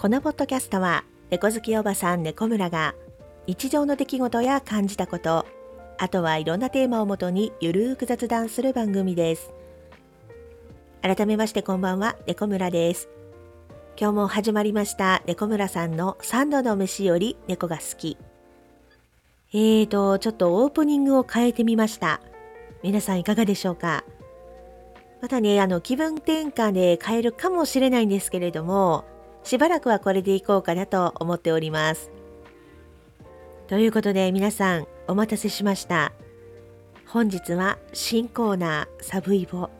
このポッドキャストは猫好きおばさん猫村が日常の出来事や感じたことあとはいろんなテーマをもとにゆるーく雑談する番組です。改めましてこんばんは猫村です。今日も始まりました猫村さんの3度の飯より猫が好き。えーとちょっとオープニングを変えてみました。皆さんいかがでしょうか？またね、あの、気分転換で変えるかもしれないんですけれども、しばらくはこれでいこうかなと思っております。ということで皆さんお待たせしました。本日は新コーナーサブイボ。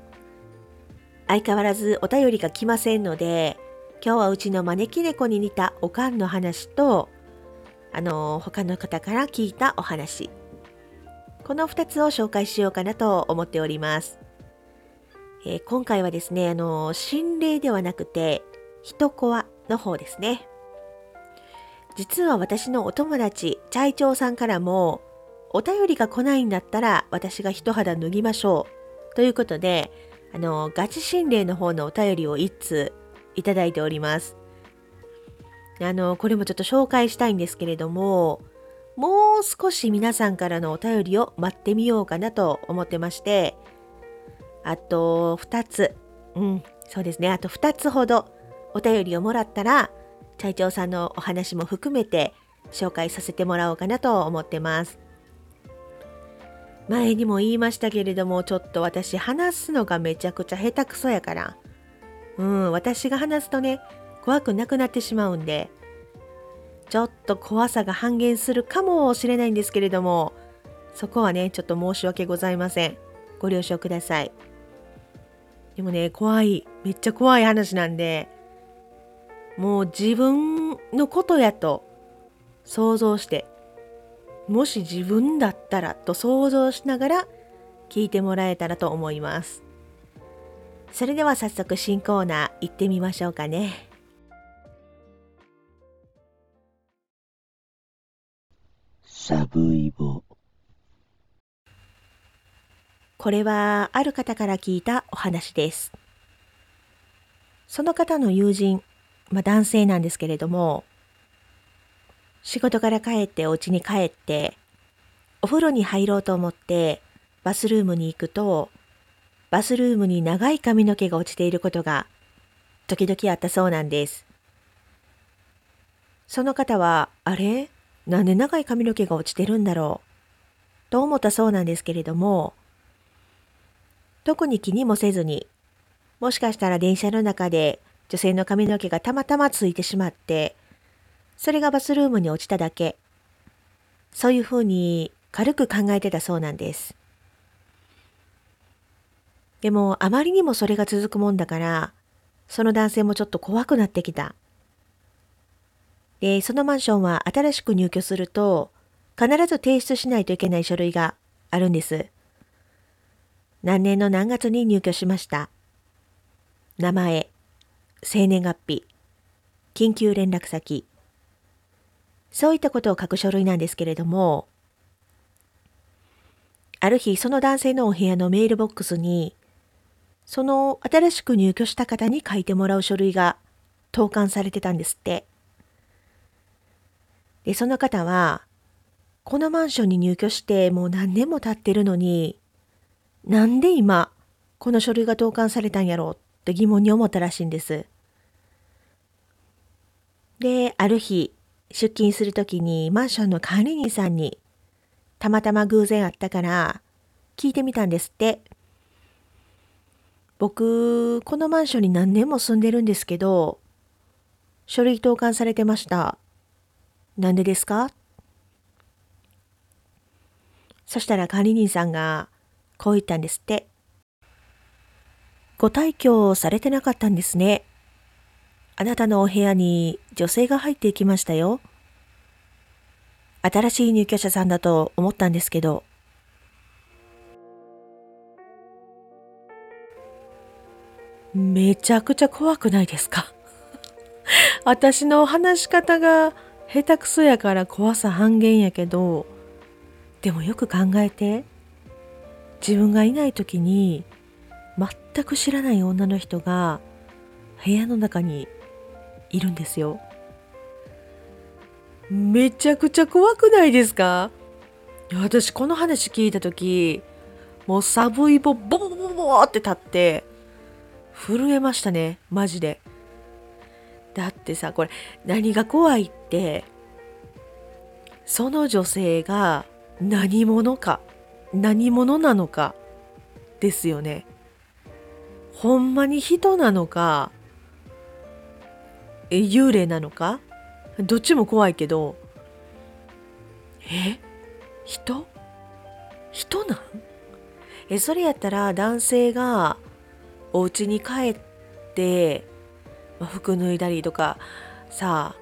相変わらずお便りが来ませんので、今日はうちの招き猫に似たおかんの話と、あの、他の方から聞いたお話。この2つを紹介しようかなと思っております。えー、今回はですね、あの、心霊ではなくて、人コアの方ですね。実は私のお友達、チャイチョウさんからも、お便りが来ないんだったら私が一肌脱ぎましょう。ということで、あの、ガチ心霊の方のお便りを一通いただいております。あの、これもちょっと紹介したいんですけれども、もう少し皆さんからのお便りを待ってみようかなと思ってまして、あと2つ、うん、そうですね、あと2つほどお便りをもらったら、チャイチョウさんのお話も含めて紹介させてもらおうかなと思ってます。前にも言いましたけれども、ちょっと私話すのがめちゃくちゃ下手くそやから。うん、私が話すとね、怖くなくなってしまうんで、ちょっと怖さが半減するかもしれないんですけれども、そこはね、ちょっと申し訳ございません。ご了承ください。でもね、怖い。めっちゃ怖い話なんで、もう自分のことやと想像して、もし自分だったらと想像しながら聞いてもらえたらと思います。それでは早速新コーナー行ってみましょうかね。サブイボこれはある方から聞いたお話です。その方の友人、まあ、男性なんですけれども、仕事から帰ってお家に帰って、お風呂に入ろうと思ってバスルームに行くと、バスルームに長い髪の毛が落ちていることが時々あったそうなんです。その方は、あれ？なんで長い髪の毛が落ちてるんだろう？と思ったそうなんですけれども、特に気にもせずに、もしかしたら電車の中で女性の髪の毛がたまたまついてしまって、それがバスルームに落ちただけ。そういうふうに軽く考えてたそうなんです。でもあまりにもそれが続くもんだから、その男性もちょっと怖くなってきた。で、そのマンションは新しく入居すると、必ず提出しないといけない書類があるんです。何年の何月に入居しました。名前、生年月日、緊急連絡先。そういったことを書く書類なんですけれども、ある日その男性のお部屋のメールボックスに、その新しく入居した方に書いてもらう書類が投函されてたんですって。で、その方は、このマンションに入居してもう何年も経ってるのに、なんで今、この書類が投函されたんやろうって疑問に思ったらしいんです。で、ある日、出勤するときにマンションの管理人さんに、たまたま偶然会ったから、聞いてみたんですって。僕、このマンションに何年も住んでるんですけど、書類投函されてました。なんでですか？そしたら管理人さんが、こう言ったんですって。ご退去されてなかったんですね。あなたのお部屋に女性が入っていきましたよ。新しい入居者さんだと思ったんですけど。めちゃくちゃ怖くないですか？私の話し方が下手くそやから怖さ半減やけど、でもよく考えて。自分がいない時に全く知らない女の人が部屋の中にいるんですよ。めちゃくちゃ怖くないですか？私この話聞いた時もうサブイボボボボボボって立って震えましたねマジで。だってさこれ何が怖いってその女性が何者か何者なのかですよね。ほんまに人なのか幽霊なのかどっちも怖いけどえ？人？人なん？えそれやったら男性がお家に帰って、まあ服脱いだりとかさあ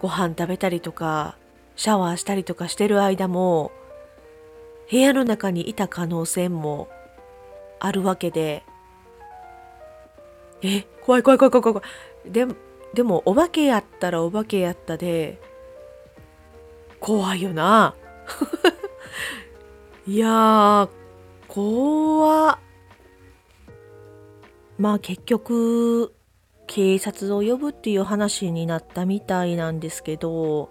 ご飯食べたりとかシャワーしたりとかしてる間も部屋の中にいた可能性もあるわけでえ怖い怖い怖い怖い怖い。怖いででもお化けやったらお化けやったで。怖いよな。いやー怖まあ結局警察を呼ぶっていう話になったみたいなんですけど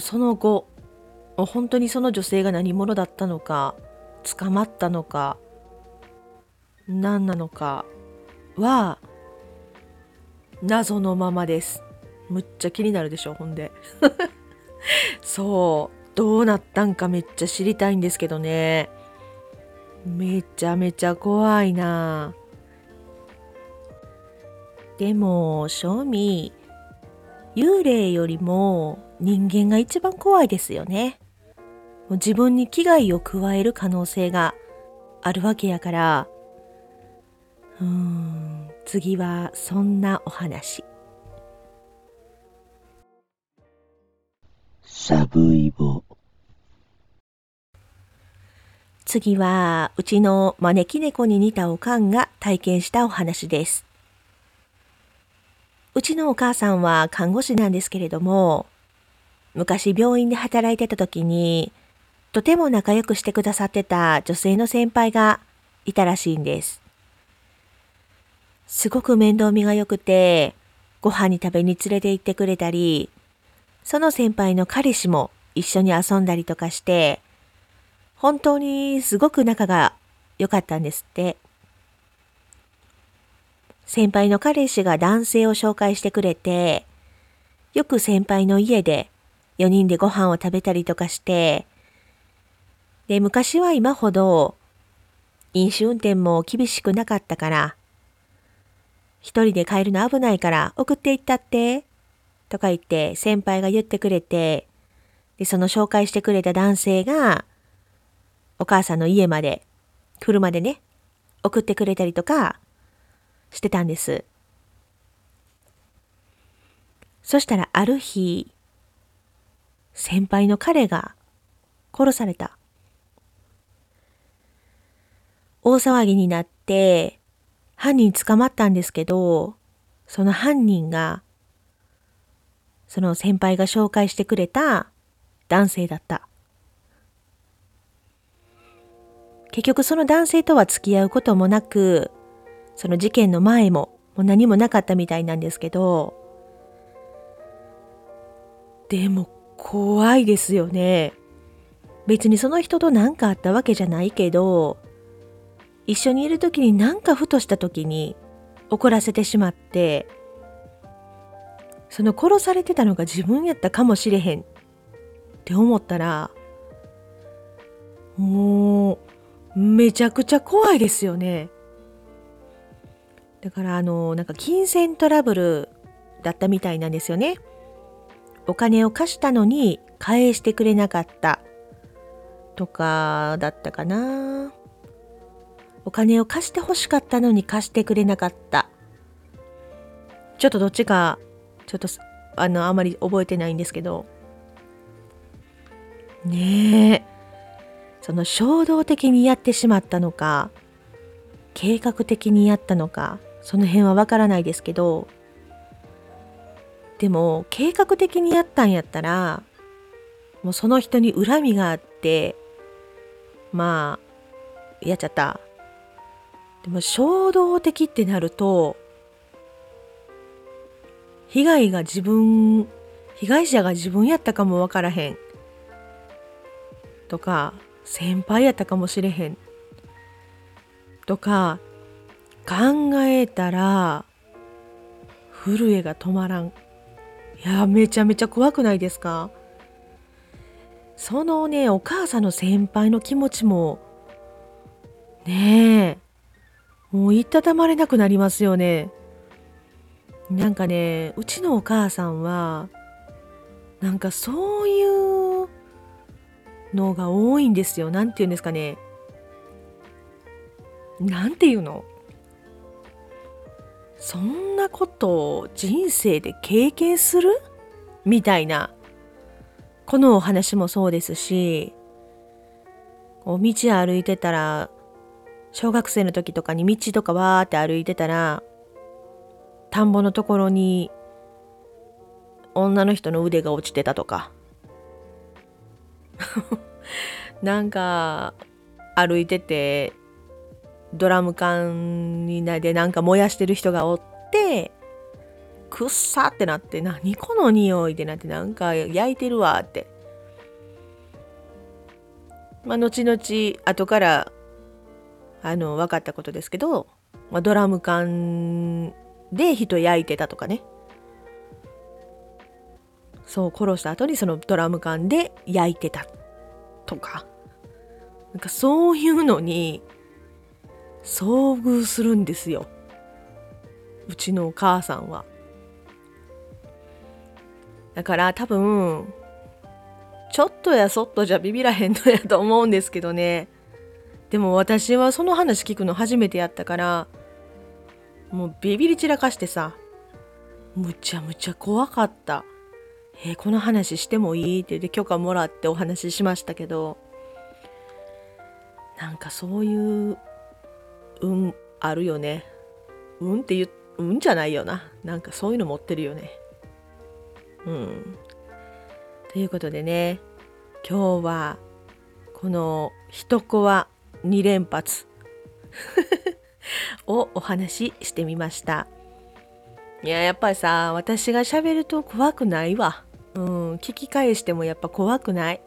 その後本当にその女性が何者だったのか捕まったのか何なのかは謎のままです。むっちゃ気になるでしょほんで。そうどうなったんかめっちゃ知りたいんですけどね。めちゃめちゃ怖いな。でも正味幽霊よりも人間が一番怖いですよね。自分に危害を加える可能性があるわけやから。うーん。次はそんなお話。サブイボ。次はうちの招き猫に似たおかんが体験したお話です。うちのお母さんは看護師なんですけれども昔病院で働いてた時にとても仲良くしてくださってた女性の先輩がいたらしいんですすごく面倒見が良くてご飯に食べに連れて行ってくれたりその先輩の彼氏も一緒に遊んだりとかして本当にすごく仲が良かったんですって。先輩の彼氏が男性を紹介してくれて、よく先輩の家で4人でご飯を食べたりとかして、で、昔は今ほど飲酒運転も厳しくなかったから、一人で帰るの危ないから送って行ったって、とか言って先輩が言ってくれて、で、その紹介してくれた男性が、お母さんの家まで、車でね、送ってくれたりとかしてたんです。そしたらある日、先輩の彼が殺された。大騒ぎになって、犯人捕まったんですけど、その犯人が、その先輩が紹介してくれた男性だった。結局その男性とは付き合うこともなく、その事件の前ももう何もなかったみたいなんですけど、でも怖いですよね。別にその人と何かあったわけじゃないけど、一緒にいる時に何かふとした時に怒らせてしまって、その殺されてたのが自分やったかもしれへんって思ったら、もうめちゃくちゃ怖いですよね。だからあのなんか金銭トラブルだったみたいなんですよね。お金を貸したのに返してくれなかったとかだったかな。お金を貸して欲しかったのに貸してくれなかった。ちょっとどっちかちょっとあのあまり覚えてないんですけど。ねえ。その衝動的にやってしまったのか計画的にやったのかその辺はわからないですけどでも計画的にやったんやったらもうその人に恨みがあってまあやっちゃったでも衝動的ってなると被害が自分被害者が自分やったかもわからへん。とか先輩やったかもしれへん。とか考えたら震えが止まらん。いやめちゃめちゃ怖くないですか？そのねお母さんの先輩の気持ちもねえもういたたまれなくなりますよね。なんかねうちのお母さんはなんかそういうのが多いんですよ。なんて言うんですかね。なんていうの？そんなことを人生で経験する？みたいな。このお話もそうですしこう道歩いてたら小学生の時とかに道とかわーって歩いてたら田んぼのところに女の人の腕が落ちてたとか。なんか歩いててドラム缶にでなんか燃やしてる人がおってくっさってなって何この匂いってなってなんか焼いてるわって。まあ後々後からあの分かったことですけど、まあ、ドラム缶で人焼いてたとかね。そう殺した後にそのドラム缶で焼いてたとか。なんかそういうのに遭遇するんですよ。うちのお母さんは。だから多分ちょっとやそっとじゃビビらへんのやと思うんですけどね。でも私はその話聞くの初めてやったからもうビビり散らかしてさむちゃむちゃ怖かった。えー、この話してもいい？って言って許可もらってお話ししましたけどなんかそういう運あるよね。運って言うんじゃないよな。なんかそういうの持ってるよね。うん。ということでね今日はこの「一コア2連発」をお話ししてみました。いややっぱりさ私が喋ると怖くないわ。うん聞き返してもやっぱ怖くない。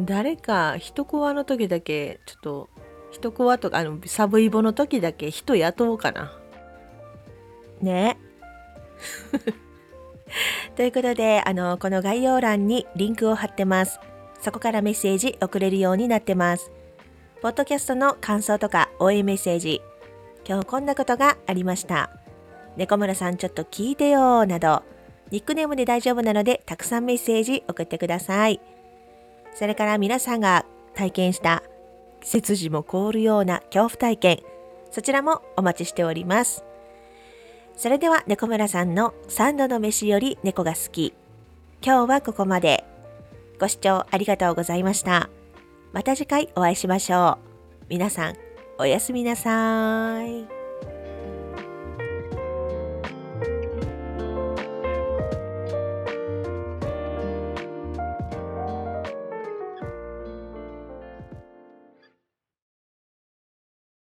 誰か一コアの時だけちょっと一コアとかあのサブイボの時だけ人雇おうかな。ね。ということであのこの概要欄にリンクを貼ってます。そこからメッセージ送れるようになってます。ポッドキャストの感想とか応援メッセージ今日こんなことがありました。猫村さんちょっと聞いてよなどニックネームで大丈夫なのでたくさんメッセージ送ってください。それから皆さんが体験した背筋も凍るような恐怖体験そちらもお待ちしております。それでは猫村さんの3度の飯より猫が好き。今日はここまで。ご視聴ありがとうございました。また次回お会いしましょう皆さんおやすみなさい。